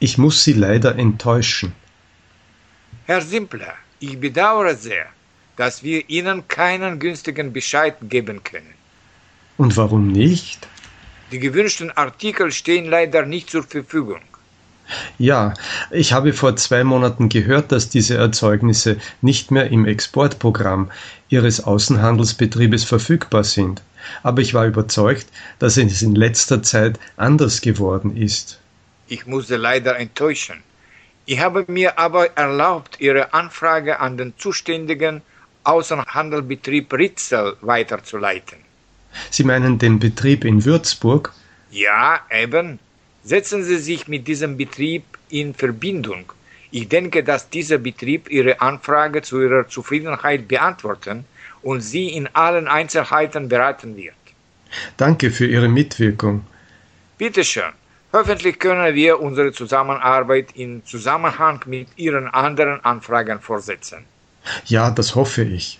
Ich muss Sie leider enttäuschen. Herr Simpler, ich bedauere sehr, dass wir Ihnen keinen günstigen Bescheid geben können. Und warum nicht? Die gewünschten Artikel stehen leider nicht zur Verfügung. Ja, ich habe vor zwei Monaten gehört, dass diese Erzeugnisse nicht mehr im Exportprogramm Ihres Außenhandelsbetriebes verfügbar sind. Aber ich war überzeugt, dass es in letzter Zeit anders geworden ist. Ich musste leider enttäuschen. Ich habe mir aber erlaubt, Ihre Anfrage an den zuständigen Außenhandelbetrieb Ritzel weiterzuleiten. Sie meinen den Betrieb in Würzburg? Ja, eben. Setzen Sie sich mit diesem Betrieb in Verbindung. Ich denke, dass dieser Betrieb Ihre Anfrage zu Ihrer Zufriedenheit beantworten und Sie in allen Einzelheiten beraten wird. Danke für Ihre Mitwirkung. Bitte schön. Hoffentlich können wir unsere Zusammenarbeit in Zusammenhang mit Ihren anderen Anfragen fortsetzen. Ja, das hoffe ich.